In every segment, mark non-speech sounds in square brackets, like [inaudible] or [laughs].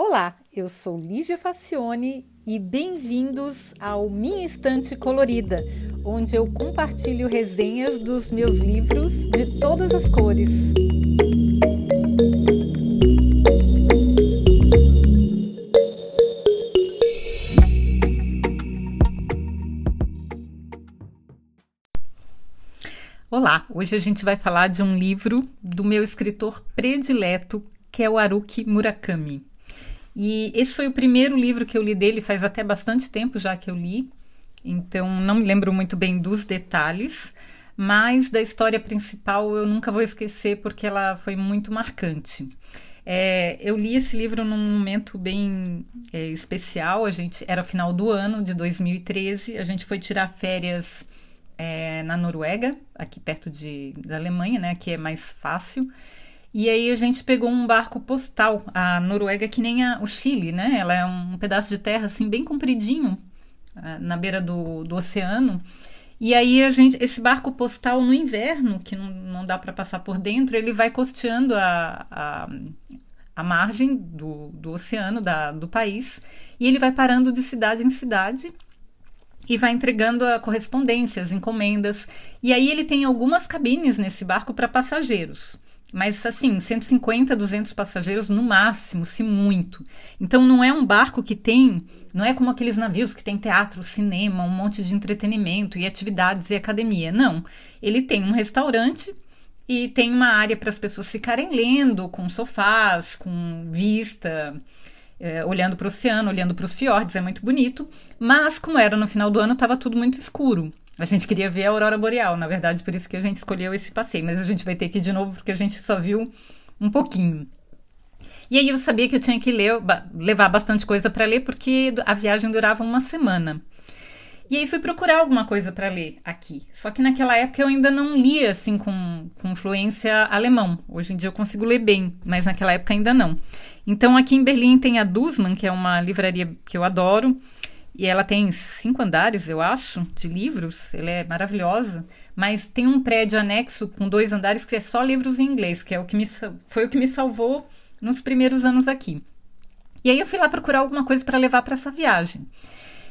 Olá, eu sou Lígia Facione e bem-vindos ao Minha Estante Colorida, onde eu compartilho resenhas dos meus livros de todas as cores. Olá, hoje a gente vai falar de um livro do meu escritor predileto, que é o Haruki Murakami. E esse foi o primeiro livro que eu li dele, faz até bastante tempo já que eu li, então não me lembro muito bem dos detalhes, mas da história principal eu nunca vou esquecer porque ela foi muito marcante. É, eu li esse livro num momento bem é, especial. A gente era final do ano de 2013. A gente foi tirar férias é, na Noruega, aqui perto de, da Alemanha, né? Que é mais fácil. E aí a gente pegou um barco postal. A Noruega é que nem a, o Chile, né? Ela é um pedaço de terra assim bem compridinho ah, na beira do, do oceano. E aí a gente, esse barco postal no inverno, que não, não dá para passar por dentro, ele vai costeando a, a, a margem do, do oceano da, do país e ele vai parando de cidade em cidade e vai entregando a correspondências, encomendas. E aí ele tem algumas cabines nesse barco para passageiros. Mas assim, 150, 200 passageiros no máximo, se muito. Então não é um barco que tem, não é como aqueles navios que tem teatro, cinema, um monte de entretenimento e atividades e academia. Não. Ele tem um restaurante e tem uma área para as pessoas ficarem lendo, com sofás, com vista, é, olhando para o oceano, olhando para os fiordes, é muito bonito. Mas, como era no final do ano, estava tudo muito escuro. A gente queria ver a aurora boreal, na verdade, por isso que a gente escolheu esse passeio. Mas a gente vai ter que ir de novo, porque a gente só viu um pouquinho. E aí eu sabia que eu tinha que ler, levar bastante coisa para ler, porque a viagem durava uma semana. E aí fui procurar alguma coisa para ler aqui. Só que naquela época eu ainda não lia assim com, com fluência alemão. Hoje em dia eu consigo ler bem, mas naquela época ainda não. Então aqui em Berlim tem a Dussmann, que é uma livraria que eu adoro. E ela tem cinco andares, eu acho, de livros. Ela é maravilhosa. Mas tem um prédio anexo com dois andares que é só livros em inglês, que é o que me, foi o que me salvou nos primeiros anos aqui. E aí eu fui lá procurar alguma coisa para levar para essa viagem.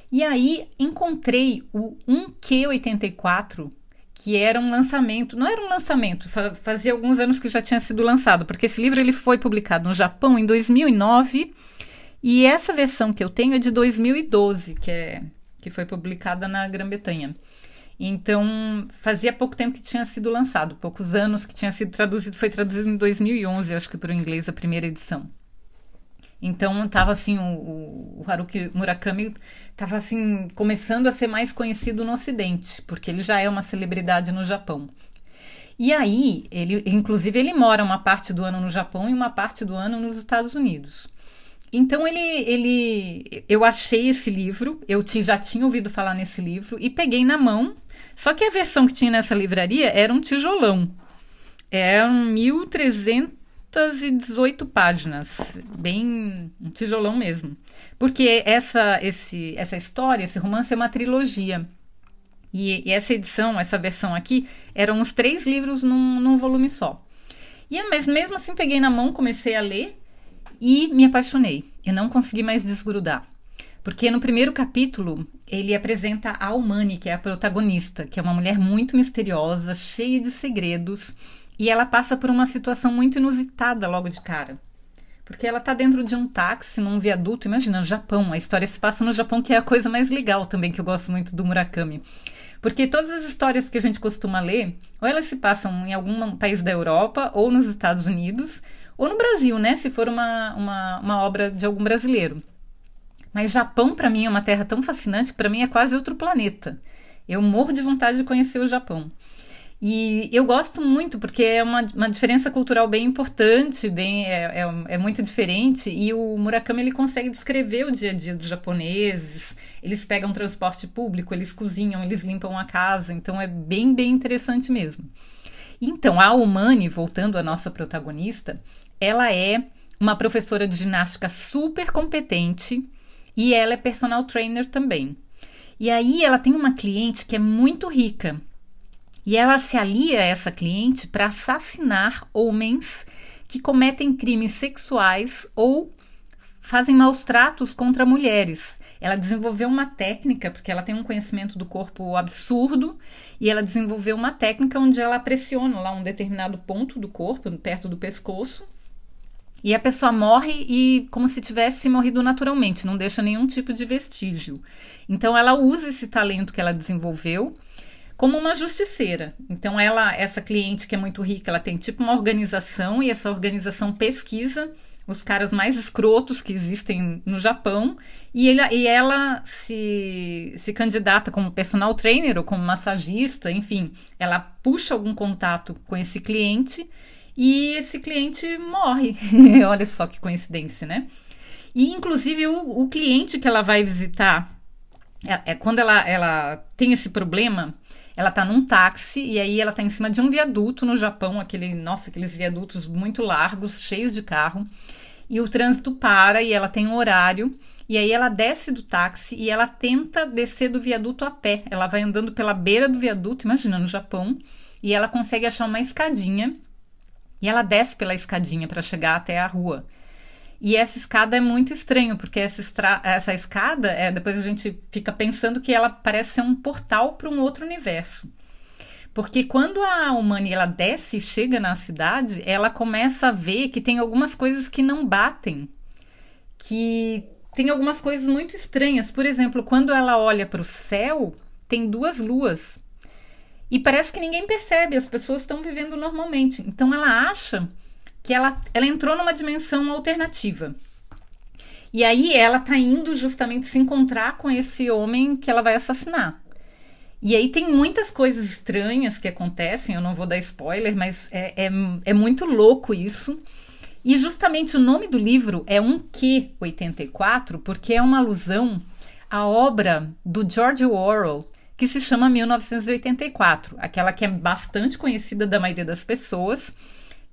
E aí encontrei o 1Q84, que era um lançamento, não era um lançamento, fazia alguns anos que já tinha sido lançado, porque esse livro ele foi publicado no Japão em 2009 e essa versão que eu tenho é de 2012, que é que foi publicada na Grã-Bretanha. Então, fazia pouco tempo que tinha sido lançado, poucos anos que tinha sido traduzido, foi traduzido em 2011, acho que para o inglês a primeira edição. Então estava assim, o, o, Haruki Murakami estava assim começando a ser mais conhecido no Ocidente, porque ele já é uma celebridade no Japão. E aí, ele, inclusive, ele mora uma parte do ano no Japão e uma parte do ano nos Estados Unidos. Então ele, ele, eu achei esse livro, eu já tinha ouvido falar nesse livro e peguei na mão. Só que a versão que tinha nessa livraria era um tijolão. Eram 1300 218 páginas, bem um tijolão mesmo. Porque essa, esse, essa história, esse romance é uma trilogia. E, e essa edição, essa versão aqui, eram os três livros num, num volume só. E, mas mesmo assim, peguei na mão, comecei a ler e me apaixonei. Eu não consegui mais desgrudar. Porque no primeiro capítulo ele apresenta a Almani, que é a protagonista, que é uma mulher muito misteriosa, cheia de segredos e ela passa por uma situação muito inusitada logo de cara. Porque ela está dentro de um táxi, num viaduto, imagina, no Japão. A história se passa no Japão, que é a coisa mais legal também, que eu gosto muito do Murakami. Porque todas as histórias que a gente costuma ler, ou elas se passam em algum país da Europa, ou nos Estados Unidos, ou no Brasil, né? Se for uma, uma, uma obra de algum brasileiro. Mas Japão, para mim, é uma terra tão fascinante que para mim é quase outro planeta. Eu morro de vontade de conhecer o Japão. E eu gosto muito porque é uma, uma diferença cultural bem importante, bem é, é, é, muito diferente. E o Murakami ele consegue descrever o dia a dia dos japoneses. Eles pegam transporte público, eles cozinham, eles limpam a casa. Então é bem, bem interessante mesmo. Então, a Umani, voltando à nossa protagonista, ela é uma professora de ginástica super competente e ela é personal trainer também. E aí ela tem uma cliente que é muito rica e ela se alia a essa cliente para assassinar homens que cometem crimes sexuais ou fazem maus tratos contra mulheres. Ela desenvolveu uma técnica, porque ela tem um conhecimento do corpo absurdo, e ela desenvolveu uma técnica onde ela pressiona lá um determinado ponto do corpo, perto do pescoço, e a pessoa morre e como se tivesse morrido naturalmente, não deixa nenhum tipo de vestígio. Então ela usa esse talento que ela desenvolveu como uma justiceira. Então ela, essa cliente que é muito rica, ela tem tipo uma organização e essa organização pesquisa os caras mais escrotos que existem no Japão e, ele, e ela se, se candidata como personal trainer ou como massagista, enfim, ela puxa algum contato com esse cliente e esse cliente morre. [laughs] Olha só que coincidência, né? E inclusive o, o cliente que ela vai visitar, é, é quando ela, ela tem esse problema, ela tá num táxi e aí ela tá em cima de um viaduto no Japão, aquele, nossa, aqueles viadutos muito largos, cheios de carro. E o trânsito para e ela tem um horário. E aí ela desce do táxi e ela tenta descer do viaduto a pé. Ela vai andando pela beira do viaduto, imagina, no Japão, e ela consegue achar uma escadinha. E ela desce pela escadinha para chegar até a rua. E essa escada é muito estranho, porque essa, estra... essa escada, é, depois a gente fica pensando que ela parece ser um portal para um outro universo. Porque quando a Humani ela desce e chega na cidade, ela começa a ver que tem algumas coisas que não batem. Que tem algumas coisas muito estranhas. Por exemplo, quando ela olha para o céu, tem duas luas. E parece que ninguém percebe, as pessoas estão vivendo normalmente. Então ela acha que ela, ela entrou numa dimensão alternativa. E aí ela tá indo justamente se encontrar com esse homem que ela vai assassinar. E aí tem muitas coisas estranhas que acontecem, eu não vou dar spoiler, mas é, é, é muito louco isso. E justamente o nome do livro é Um Que 84, porque é uma alusão à obra do George Orwell, que se chama 1984, aquela que é bastante conhecida da maioria das pessoas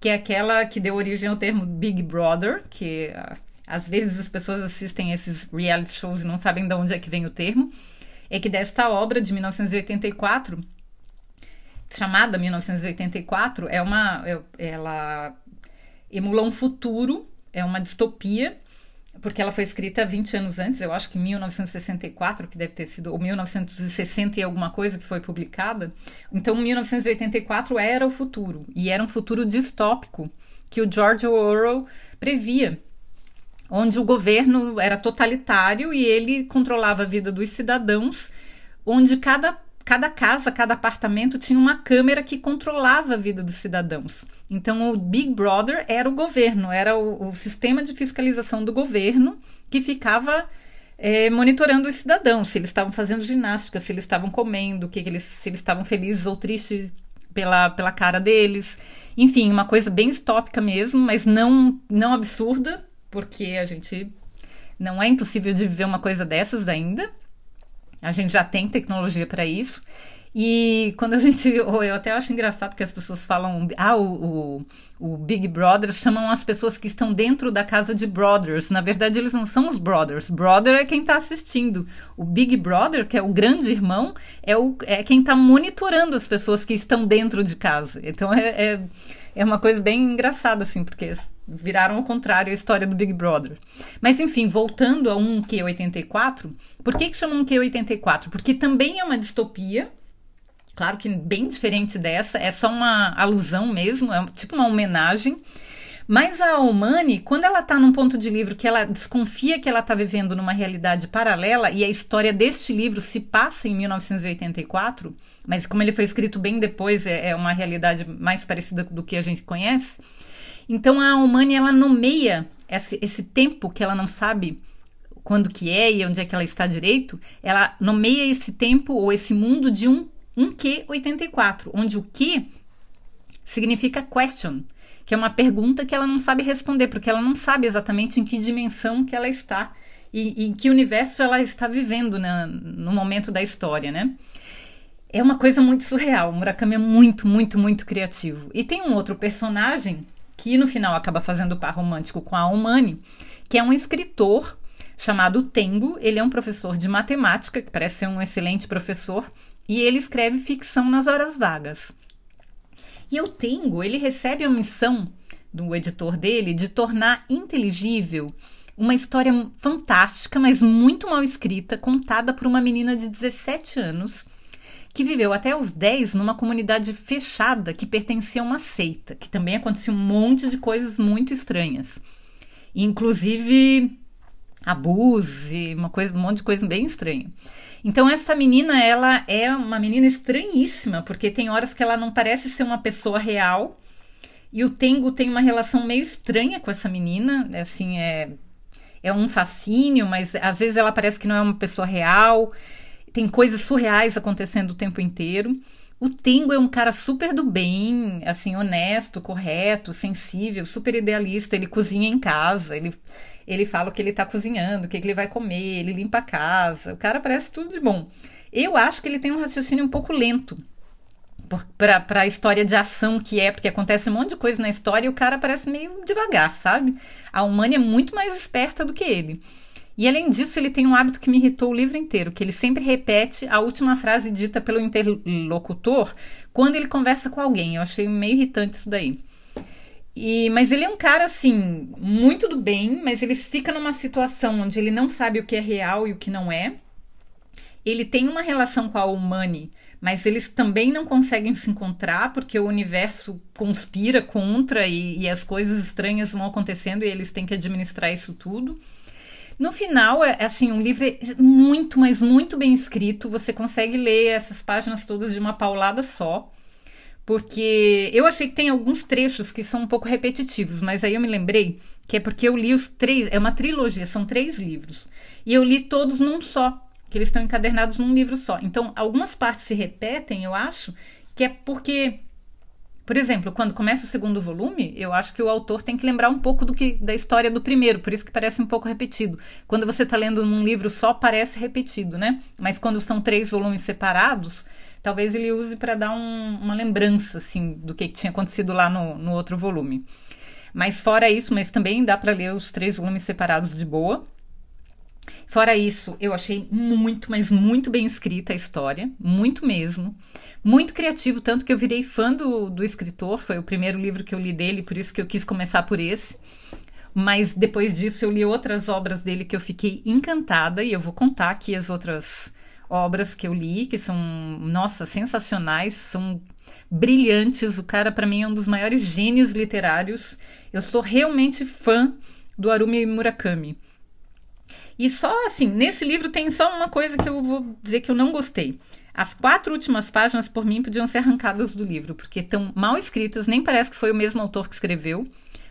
que é aquela que deu origem ao termo Big Brother, que uh, às vezes as pessoas assistem esses reality shows e não sabem de onde é que vem o termo, é que desta obra de 1984, chamada 1984, é uma, é, ela emula um futuro, é uma distopia porque ela foi escrita 20 anos antes, eu acho que 1964, que deve ter sido, ou 1960 e alguma coisa que foi publicada. Então, 1984 era o futuro, e era um futuro distópico que o George Orwell previa, onde o governo era totalitário e ele controlava a vida dos cidadãos, onde cada cada casa, cada apartamento tinha uma câmera que controlava a vida dos cidadãos. Então, o Big Brother era o governo, era o, o sistema de fiscalização do governo que ficava é, monitorando os cidadãos, se eles estavam fazendo ginástica, se eles estavam comendo, que eles, se eles estavam felizes ou tristes pela, pela cara deles. Enfim, uma coisa bem distópica mesmo, mas não, não absurda, porque a gente não é impossível de viver uma coisa dessas ainda. A gente já tem tecnologia para isso. E quando a gente. [laughs] Eu até acho engraçado que as pessoas falam. Ah, o, o, o, Big Brother chamam as pessoas que estão dentro da casa de brothers. Na verdade, eles não são os brothers. Brother é quem está assistindo. O Big Brother, que é o grande irmão, é, o, é quem está monitorando as pessoas que estão dentro de casa. Então é, é, é uma coisa bem engraçada, assim, porque viraram ao contrário a história do Big Brother. Mas enfim, voltando a um Q84, por que, que chamam um Q84? Porque também é uma distopia, claro que bem diferente dessa, é só uma alusão mesmo, é tipo uma homenagem. Mas a Almani, quando ela está num ponto de livro que ela desconfia que ela está vivendo numa realidade paralela, e a história deste livro se passa em 1984, mas como ele foi escrito bem depois, é, é uma realidade mais parecida do que a gente conhece, então a Humane ela nomeia esse, esse tempo que ela não sabe quando que é e onde é que ela está direito, ela nomeia esse tempo ou esse mundo de um, um Q84, onde o Q significa question, que é uma pergunta que ela não sabe responder, porque ela não sabe exatamente em que dimensão que ela está e, e em que universo ela está vivendo né, no momento da história, né? É uma coisa muito surreal. O Murakami é muito, muito, muito criativo. E tem um outro personagem que no final acaba fazendo par romântico com a Umani, que é um escritor chamado Tengo. Ele é um professor de matemática, que parece ser um excelente professor, e ele escreve ficção nas horas vagas. E o Tengo, ele recebe a missão do editor dele de tornar inteligível uma história fantástica, mas muito mal escrita, contada por uma menina de 17 anos que viveu até os 10 numa comunidade fechada que pertencia a uma seita, que também acontecia um monte de coisas muito estranhas. Inclusive abuso, uma coisa, um monte de coisa bem estranha. Então essa menina, ela é uma menina estranhíssima, porque tem horas que ela não parece ser uma pessoa real. E o Tengo tem uma relação meio estranha com essa menina, é assim, é é um fascínio, mas às vezes ela parece que não é uma pessoa real tem coisas surreais acontecendo o tempo inteiro. O Tengo é um cara super do bem, assim, honesto, correto, sensível, super idealista. Ele cozinha em casa, ele, ele fala o que ele tá cozinhando, o que, que ele vai comer, ele limpa a casa. O cara parece tudo de bom. Eu acho que ele tem um raciocínio um pouco lento para a história de ação que é, porque acontece um monte de coisa na história e o cara parece meio devagar, sabe? A Humana é muito mais esperta do que ele. E além disso, ele tem um hábito que me irritou o livro inteiro, que ele sempre repete a última frase dita pelo interlocutor quando ele conversa com alguém. Eu achei meio irritante isso daí. E, mas ele é um cara, assim, muito do bem, mas ele fica numa situação onde ele não sabe o que é real e o que não é. Ele tem uma relação com a Humani, mas eles também não conseguem se encontrar porque o universo conspira contra e, e as coisas estranhas vão acontecendo e eles têm que administrar isso tudo. No final, é, é assim, um livro muito, mas muito bem escrito. Você consegue ler essas páginas todas de uma paulada só. Porque eu achei que tem alguns trechos que são um pouco repetitivos, mas aí eu me lembrei que é porque eu li os três, é uma trilogia, são três livros. E eu li todos num só, que eles estão encadernados num livro só. Então, algumas partes se repetem, eu acho, que é porque por exemplo, quando começa o segundo volume, eu acho que o autor tem que lembrar um pouco do que da história do primeiro, por isso que parece um pouco repetido. Quando você está lendo num livro só, parece repetido, né? Mas quando são três volumes separados, talvez ele use para dar um, uma lembrança, assim, do que, que tinha acontecido lá no, no outro volume. Mas fora isso, mas também dá para ler os três volumes separados de boa. Fora isso, eu achei muito, mas muito bem escrita a história, muito mesmo. Muito criativo, tanto que eu virei fã do, do escritor, foi o primeiro livro que eu li dele, por isso que eu quis começar por esse. Mas depois disso eu li outras obras dele que eu fiquei encantada e eu vou contar aqui as outras obras que eu li, que são, nossa, sensacionais, são brilhantes. O cara, para mim, é um dos maiores gênios literários. Eu sou realmente fã do Harumi Murakami. E só assim, nesse livro tem só uma coisa que eu vou dizer que eu não gostei. As quatro últimas páginas, por mim, podiam ser arrancadas do livro, porque estão mal escritas, nem parece que foi o mesmo autor que escreveu.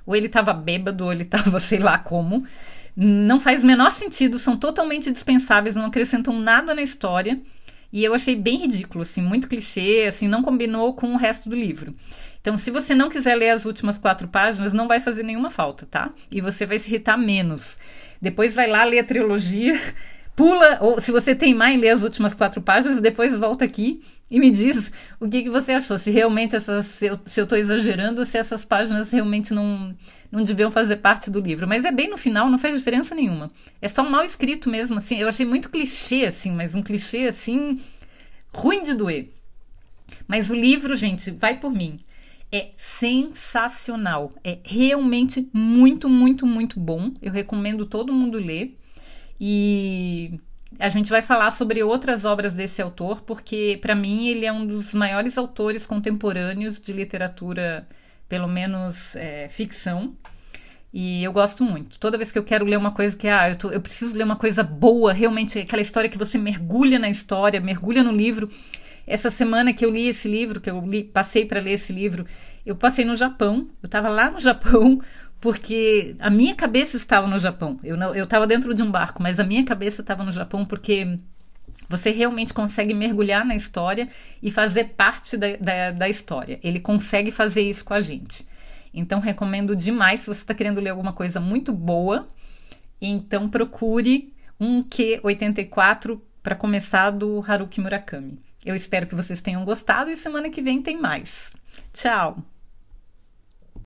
Ou ele estava bêbado, ou ele [laughs] estava sei lá como. Não faz o menor sentido, são totalmente dispensáveis, não acrescentam nada na história. E eu achei bem ridículo, assim, muito clichê, assim, não combinou com o resto do livro. Então, se você não quiser ler as últimas quatro páginas, não vai fazer nenhuma falta, tá? E você vai se irritar menos. Depois vai lá ler a trilogia, [laughs] pula, ou se você tem mais, lê as últimas quatro páginas, depois volta aqui e me diz o que, que você achou. Se realmente essas, se eu, tô exagerando, se essas páginas realmente não, não deviam fazer parte do livro. Mas é bem no final, não faz diferença nenhuma. É só mal escrito mesmo, assim. Eu achei muito clichê, assim, mas um clichê, assim, ruim de doer. Mas o livro, gente, vai por mim é sensacional. É realmente muito, muito, muito bom. Eu recomendo todo mundo ler. E a gente vai falar sobre outras obras desse autor, porque para mim ele é um dos maiores autores contemporâneos de literatura, pelo menos é, ficção. E eu gosto muito. Toda vez que eu quero ler uma coisa que, ah, eu, tô, eu preciso ler uma coisa boa, realmente aquela história que você mergulha na história, mergulha no livro. Essa semana que eu li esse livro, que eu li, passei para ler esse livro, eu passei no Japão. Eu estava lá no [laughs] Japão porque a minha cabeça estava no Japão. Eu não, eu estava dentro de um barco, mas a minha cabeça estava no Japão porque você realmente consegue mergulhar na história e fazer parte da, da, da história. Ele consegue fazer isso com a gente. Então, recomendo demais se você está querendo ler alguma coisa muito boa. Então, procure um Q84 para começar do Haruki Murakami. Eu espero que vocês tenham gostado e semana que vem tem mais. Tchau!